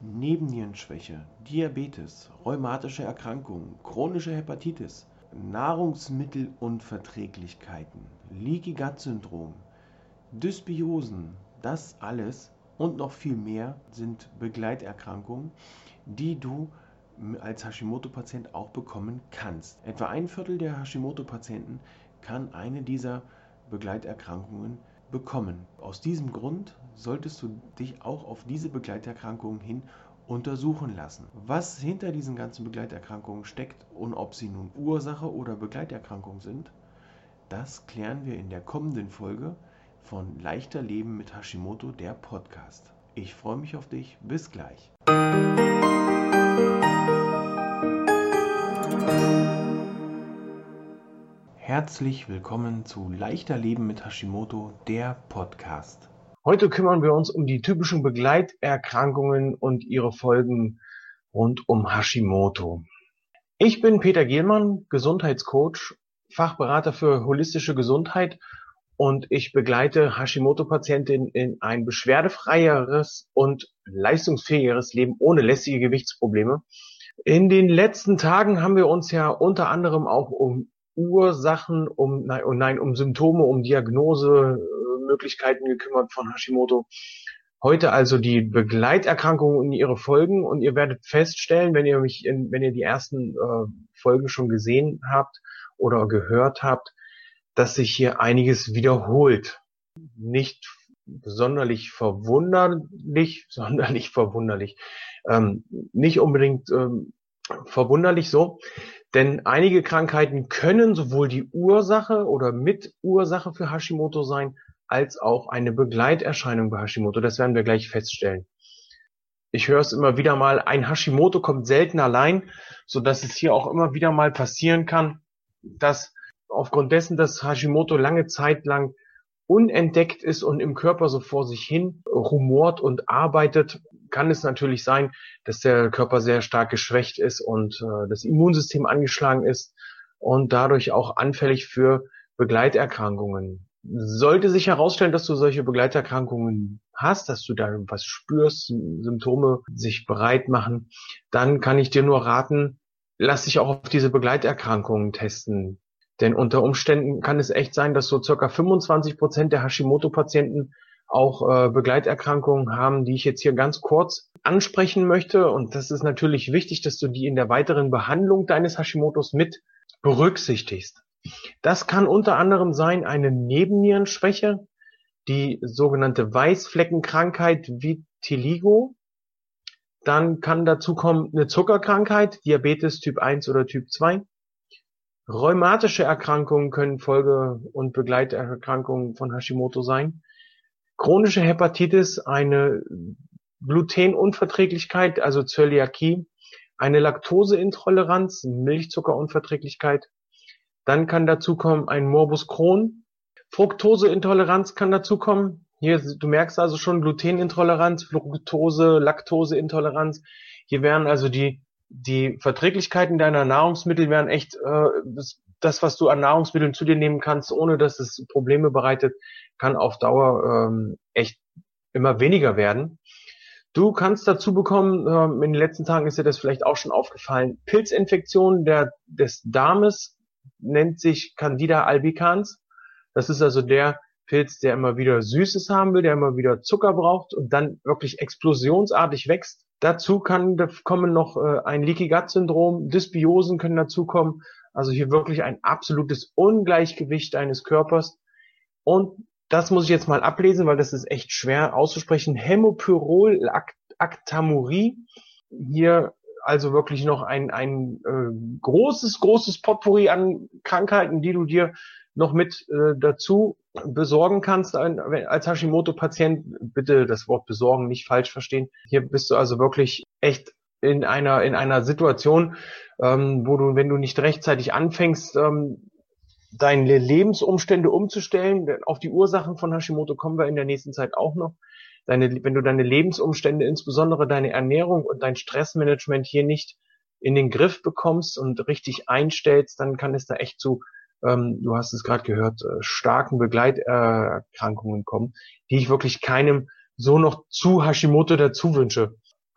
Nebennierenschwäche, Diabetes, rheumatische Erkrankungen, chronische Hepatitis, Nahrungsmittelunverträglichkeiten, Leaky Gut Syndrom, Dysbiosen, das alles und noch viel mehr sind Begleiterkrankungen, die du als Hashimoto-Patient auch bekommen kannst. Etwa ein Viertel der Hashimoto-Patienten kann eine dieser Begleiterkrankungen bekommen. Aus diesem Grund solltest du dich auch auf diese Begleiterkrankungen hin untersuchen lassen. Was hinter diesen ganzen Begleiterkrankungen steckt und ob sie nun Ursache oder Begleiterkrankung sind, das klären wir in der kommenden Folge von Leichter Leben mit Hashimoto, der Podcast. Ich freue mich auf dich. Bis gleich. Herzlich willkommen zu Leichter Leben mit Hashimoto, der Podcast. Heute kümmern wir uns um die typischen Begleiterkrankungen und ihre Folgen rund um Hashimoto. Ich bin Peter Gehlmann, Gesundheitscoach, Fachberater für holistische Gesundheit und ich begleite Hashimoto-Patientinnen in ein beschwerdefreieres und leistungsfähigeres Leben ohne lästige Gewichtsprobleme. In den letzten Tagen haben wir uns ja unter anderem auch um Ursachen, um nein, oh nein, um Symptome, um Diagnosemöglichkeiten gekümmert von Hashimoto. Heute also die Begleiterkrankungen und ihre Folgen und ihr werdet feststellen, wenn ihr mich, in, wenn ihr die ersten äh, Folgen schon gesehen habt oder gehört habt, dass sich hier einiges wiederholt. Nicht sonderlich verwunderlich, sonderlich verwunderlich. Ähm, nicht unbedingt ähm, verwunderlich so, denn einige Krankheiten können sowohl die Ursache oder Mitursache für Hashimoto sein, als auch eine Begleiterscheinung bei Hashimoto. Das werden wir gleich feststellen. Ich höre es immer wieder mal, ein Hashimoto kommt selten allein, so dass es hier auch immer wieder mal passieren kann, dass aufgrund dessen, dass Hashimoto lange Zeit lang unentdeckt ist und im Körper so vor sich hin rumort und arbeitet, kann es natürlich sein, dass der Körper sehr stark geschwächt ist und äh, das Immunsystem angeschlagen ist und dadurch auch anfällig für Begleiterkrankungen. Sollte sich herausstellen, dass du solche Begleiterkrankungen hast, dass du da was spürst, Symptome sich bereit machen, dann kann ich dir nur raten, lass dich auch auf diese Begleiterkrankungen testen. Denn unter Umständen kann es echt sein, dass so circa 25 Prozent der Hashimoto-Patienten auch äh, Begleiterkrankungen haben, die ich jetzt hier ganz kurz ansprechen möchte. Und das ist natürlich wichtig, dass du die in der weiteren Behandlung deines Hashimotos mit berücksichtigst. Das kann unter anderem sein eine Nebennierenschwäche, die sogenannte Weißfleckenkrankheit Vitiligo. Dann kann dazu kommen eine Zuckerkrankheit, Diabetes Typ 1 oder Typ 2. Rheumatische Erkrankungen können Folge- und Begleiterkrankungen von Hashimoto sein. Chronische Hepatitis, eine Glutenunverträglichkeit, also Zöliakie, eine Laktoseintoleranz, Milchzuckerunverträglichkeit. Dann kann dazu kommen ein Morbus Crohn. Fructoseintoleranz kann dazu kommen. Hier, du merkst also schon Glutenintoleranz, Fructose, Laktoseintoleranz. Hier wären also die, die Verträglichkeiten deiner Nahrungsmittel wären echt äh, das, was du an Nahrungsmitteln zu dir nehmen kannst, ohne dass es Probleme bereitet, kann auf Dauer ähm, echt immer weniger werden. Du kannst dazu bekommen, ähm, in den letzten Tagen ist dir das vielleicht auch schon aufgefallen, Pilzinfektion der, des Darmes nennt sich Candida albicans. Das ist also der Pilz, der immer wieder Süßes haben will, der immer wieder Zucker braucht und dann wirklich explosionsartig wächst. Dazu kann kommen noch äh, ein Leaky Gut Syndrom, Dysbiosen können dazukommen. Also hier wirklich ein absolutes Ungleichgewicht eines Körpers. Und das muss ich jetzt mal ablesen, weil das ist echt schwer auszusprechen. Hämopyrolactamurie. Hier also wirklich noch ein, ein äh, großes, großes Potpourri an Krankheiten, die du dir noch mit äh, dazu besorgen kannst als Hashimoto-Patient. Bitte das Wort besorgen nicht falsch verstehen. Hier bist du also wirklich echt in einer in einer Situation, ähm, wo du, wenn du nicht rechtzeitig anfängst, ähm, deine Lebensumstände umzustellen. Auf die Ursachen von Hashimoto kommen wir in der nächsten Zeit auch noch. Deine, wenn du deine Lebensumstände, insbesondere deine Ernährung und dein Stressmanagement hier nicht in den Griff bekommst und richtig einstellst, dann kann es da echt zu, ähm, du hast es gerade gehört, äh, starken Begleiterkrankungen kommen, die ich wirklich keinem so noch zu Hashimoto dazu wünsche.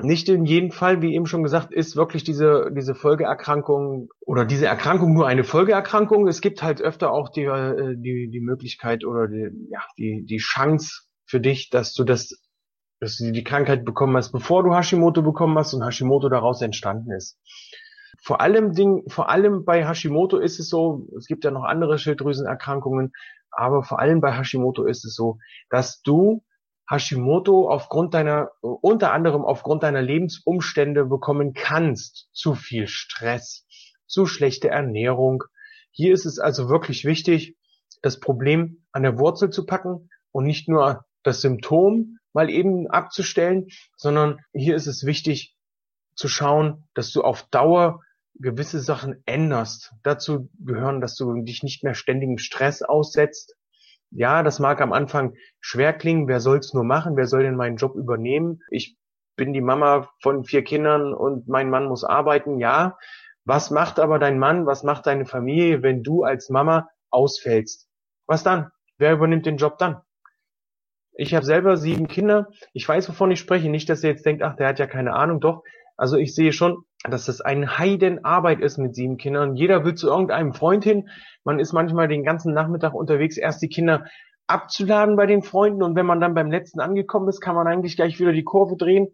Nicht in jedem Fall, wie eben schon gesagt, ist wirklich diese, diese Folgeerkrankung oder diese Erkrankung nur eine Folgeerkrankung. Es gibt halt öfter auch die, äh, die, die Möglichkeit oder die, ja, die, die Chance für dich, dass du das, dass du die Krankheit bekommen hast, bevor du Hashimoto bekommen hast und Hashimoto daraus entstanden ist. Vor allem Ding, vor allem bei Hashimoto ist es so, es gibt ja noch andere Schilddrüsenerkrankungen, aber vor allem bei Hashimoto ist es so, dass du Hashimoto aufgrund deiner, unter anderem aufgrund deiner Lebensumstände bekommen kannst. Zu viel Stress, zu schlechte Ernährung. Hier ist es also wirklich wichtig, das Problem an der Wurzel zu packen und nicht nur das Symptom mal eben abzustellen, sondern hier ist es wichtig zu schauen, dass du auf Dauer gewisse Sachen änderst. Dazu gehören, dass du dich nicht mehr ständigem Stress aussetzt, ja, das mag am Anfang schwer klingen. Wer soll's nur machen? Wer soll denn meinen Job übernehmen? Ich bin die Mama von vier Kindern und mein Mann muss arbeiten. Ja. Was macht aber dein Mann? Was macht deine Familie, wenn du als Mama ausfällst? Was dann? Wer übernimmt den Job dann? Ich habe selber sieben Kinder. Ich weiß, wovon ich spreche. Nicht, dass ihr jetzt denkt, ach, der hat ja keine Ahnung. Doch, also ich sehe schon, dass das eine Heidenarbeit ist mit sieben Kindern. Jeder will zu irgendeinem Freund hin. Man ist manchmal den ganzen Nachmittag unterwegs, erst die Kinder abzuladen bei den Freunden und wenn man dann beim letzten angekommen ist, kann man eigentlich gleich wieder die Kurve drehen,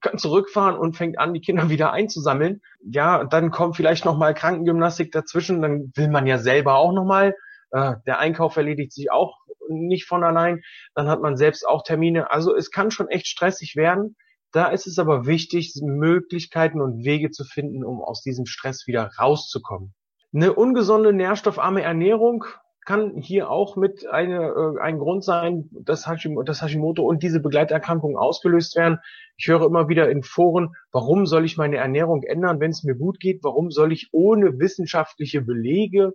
kann zurückfahren und fängt an, die Kinder wieder einzusammeln. Ja, dann kommt vielleicht nochmal Krankengymnastik dazwischen, dann will man ja selber auch nochmal. Äh, der Einkauf erledigt sich auch nicht von allein. Dann hat man selbst auch Termine. Also es kann schon echt stressig werden. Da ist es aber wichtig, Möglichkeiten und Wege zu finden, um aus diesem Stress wieder rauszukommen. Eine ungesunde, nährstoffarme Ernährung kann hier auch mit eine, äh, ein Grund sein, dass Hashimoto, dass Hashimoto und diese Begleiterkrankungen ausgelöst werden. Ich höre immer wieder in Foren, warum soll ich meine Ernährung ändern, wenn es mir gut geht? Warum soll ich ohne wissenschaftliche Belege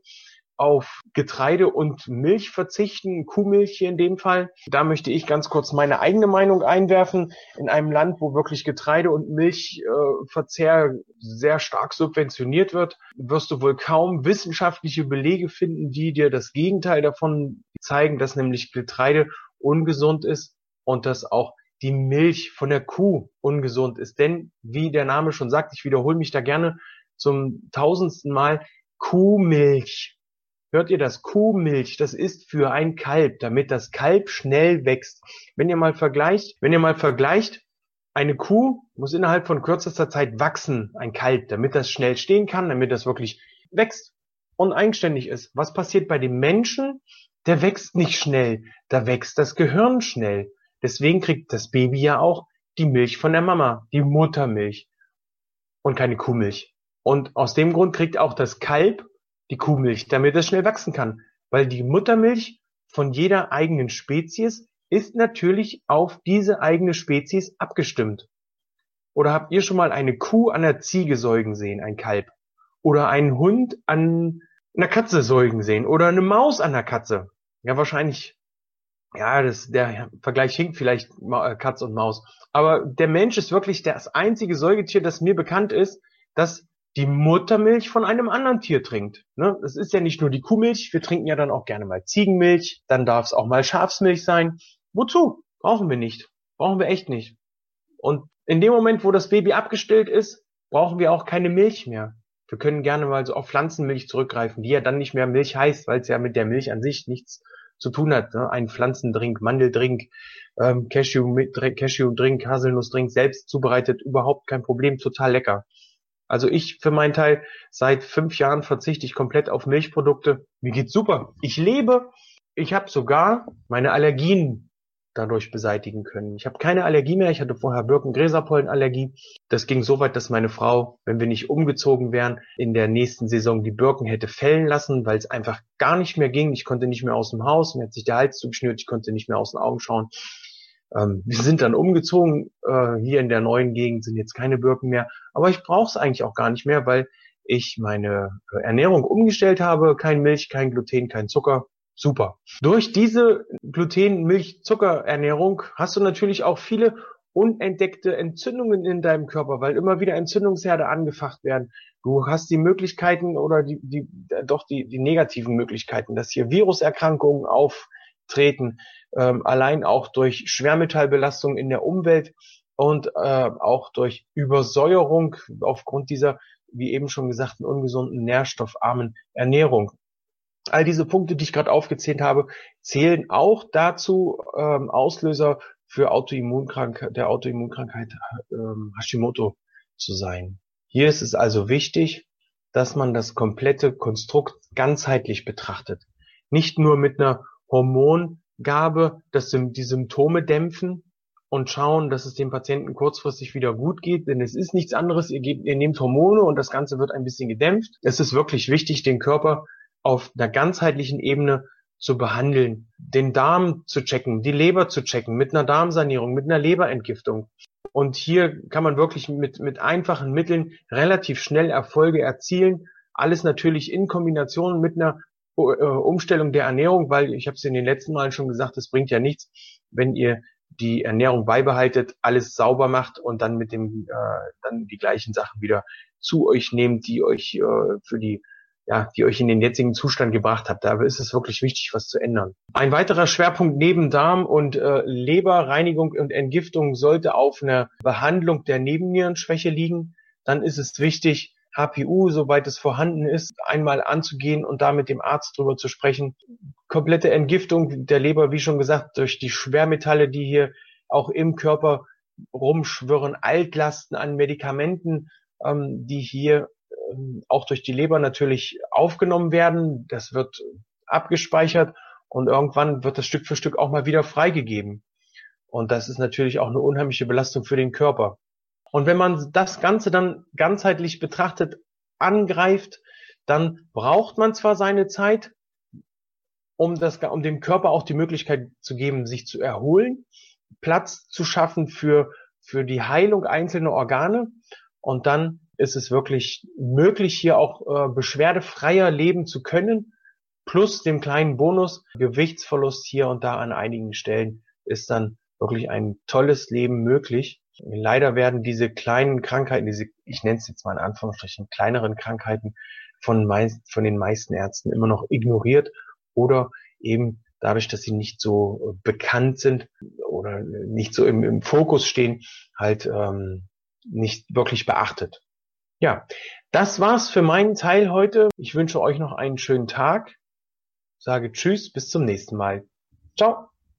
auf Getreide und Milch verzichten, Kuhmilch hier in dem Fall. Da möchte ich ganz kurz meine eigene Meinung einwerfen. In einem Land, wo wirklich Getreide und Milchverzehr äh, sehr stark subventioniert wird, wirst du wohl kaum wissenschaftliche Belege finden, die dir das Gegenteil davon zeigen, dass nämlich Getreide ungesund ist und dass auch die Milch von der Kuh ungesund ist. Denn, wie der Name schon sagt, ich wiederhole mich da gerne zum tausendsten Mal, Kuhmilch Hört ihr das? Kuhmilch, das ist für ein Kalb, damit das Kalb schnell wächst. Wenn ihr mal vergleicht, wenn ihr mal vergleicht, eine Kuh muss innerhalb von kürzester Zeit wachsen, ein Kalb, damit das schnell stehen kann, damit das wirklich wächst und eigenständig ist. Was passiert bei dem Menschen? Der wächst nicht schnell, da wächst das Gehirn schnell. Deswegen kriegt das Baby ja auch die Milch von der Mama, die Muttermilch und keine Kuhmilch. Und aus dem Grund kriegt auch das Kalb die Kuhmilch, damit es schnell wachsen kann. Weil die Muttermilch von jeder eigenen Spezies ist natürlich auf diese eigene Spezies abgestimmt. Oder habt ihr schon mal eine Kuh an einer Ziege säugen sehen, ein Kalb? Oder einen Hund an einer Katze säugen sehen? Oder eine Maus an einer Katze? Ja, wahrscheinlich. Ja, das, der Vergleich hinkt vielleicht äh, Katz und Maus. Aber der Mensch ist wirklich das einzige Säugetier, das mir bekannt ist, das die Muttermilch von einem anderen Tier trinkt. Ne? Es ist ja nicht nur die Kuhmilch, wir trinken ja dann auch gerne mal Ziegenmilch, dann darf es auch mal Schafsmilch sein. Wozu? Brauchen wir nicht. Brauchen wir echt nicht. Und in dem Moment, wo das Baby abgestillt ist, brauchen wir auch keine Milch mehr. Wir können gerne mal so auf Pflanzenmilch zurückgreifen, die ja dann nicht mehr Milch heißt, weil es ja mit der Milch an sich nichts zu tun hat. Ne? Ein Pflanzendrink, Mandeldrink, ähm, Cashew-Drink, Cashew Haselnussdrink, selbst zubereitet, überhaupt kein Problem, total lecker. Also ich für meinen Teil, seit fünf Jahren verzichte ich komplett auf Milchprodukte. Mir geht's super. Ich lebe. Ich habe sogar meine Allergien dadurch beseitigen können. Ich habe keine Allergie mehr. Ich hatte vorher Birkengräserpollenallergie. Das ging so weit, dass meine Frau, wenn wir nicht umgezogen wären, in der nächsten Saison die Birken hätte fällen lassen, weil es einfach gar nicht mehr ging. Ich konnte nicht mehr aus dem Haus. Mir hat sich der Hals zugeschnürt. Ich konnte nicht mehr aus den Augen schauen. Ähm, wir sind dann umgezogen, äh, hier in der neuen Gegend sind jetzt keine Birken mehr, aber ich brauche es eigentlich auch gar nicht mehr, weil ich meine äh, Ernährung umgestellt habe, kein Milch, kein Gluten, kein Zucker. Super. Durch diese Gluten, Milch, Zucker Ernährung hast du natürlich auch viele unentdeckte Entzündungen in deinem Körper, weil immer wieder Entzündungsherde angefacht werden. Du hast die Möglichkeiten oder die, die doch die, die negativen Möglichkeiten, dass hier Viruserkrankungen auftreten, ähm, allein auch durch Schwermetallbelastung in der Umwelt und äh, auch durch Übersäuerung aufgrund dieser, wie eben schon gesagten, ungesunden, nährstoffarmen Ernährung. All diese Punkte, die ich gerade aufgezählt habe, zählen auch dazu, ähm, Auslöser für Autoimmunkrankheit, der Autoimmunkrankheit ähm, Hashimoto zu sein. Hier ist es also wichtig, dass man das komplette Konstrukt ganzheitlich betrachtet. Nicht nur mit einer Hormongabe, dass die Symptome dämpfen und schauen, dass es dem Patienten kurzfristig wieder gut geht, denn es ist nichts anderes. Ihr, gebt, ihr nehmt Hormone und das Ganze wird ein bisschen gedämpft. Es ist wirklich wichtig, den Körper auf einer ganzheitlichen Ebene zu behandeln, den Darm zu checken, die Leber zu checken, mit einer Darmsanierung, mit einer Leberentgiftung. Und hier kann man wirklich mit, mit einfachen Mitteln relativ schnell Erfolge erzielen. Alles natürlich in Kombination mit einer Umstellung der Ernährung, weil ich habe es in den letzten Malen schon gesagt, es bringt ja nichts, wenn ihr die Ernährung beibehaltet, alles sauber macht und dann mit dem äh, dann die gleichen Sachen wieder zu euch nehmt, die euch äh, für die ja, die euch in den jetzigen Zustand gebracht habt. Da ist es wirklich wichtig, was zu ändern. Ein weiterer Schwerpunkt neben Darm und äh, Leberreinigung und Entgiftung sollte auf einer Behandlung der Nebennierenschwäche liegen. Dann ist es wichtig, HPU, soweit es vorhanden ist, einmal anzugehen und da mit dem Arzt drüber zu sprechen. Komplette Entgiftung der Leber, wie schon gesagt, durch die Schwermetalle, die hier auch im Körper rumschwirren, Altlasten an Medikamenten, ähm, die hier ähm, auch durch die Leber natürlich aufgenommen werden. Das wird abgespeichert und irgendwann wird das Stück für Stück auch mal wieder freigegeben. Und das ist natürlich auch eine unheimliche Belastung für den Körper. Und wenn man das Ganze dann ganzheitlich betrachtet angreift, dann braucht man zwar seine Zeit, um, das, um dem Körper auch die Möglichkeit zu geben, sich zu erholen, Platz zu schaffen für, für die Heilung einzelner Organe. Und dann ist es wirklich möglich, hier auch äh, beschwerdefreier leben zu können. Plus dem kleinen Bonus, Gewichtsverlust hier und da an einigen Stellen ist dann wirklich ein tolles Leben möglich. Leider werden diese kleinen Krankheiten, diese, ich nenne es jetzt mal in Anführungsstrichen, kleineren Krankheiten von, meist, von den meisten Ärzten immer noch ignoriert oder eben dadurch, dass sie nicht so bekannt sind oder nicht so im, im Fokus stehen, halt ähm, nicht wirklich beachtet. Ja, das war's für meinen Teil heute. Ich wünsche euch noch einen schönen Tag. Sage Tschüss, bis zum nächsten Mal. Ciao.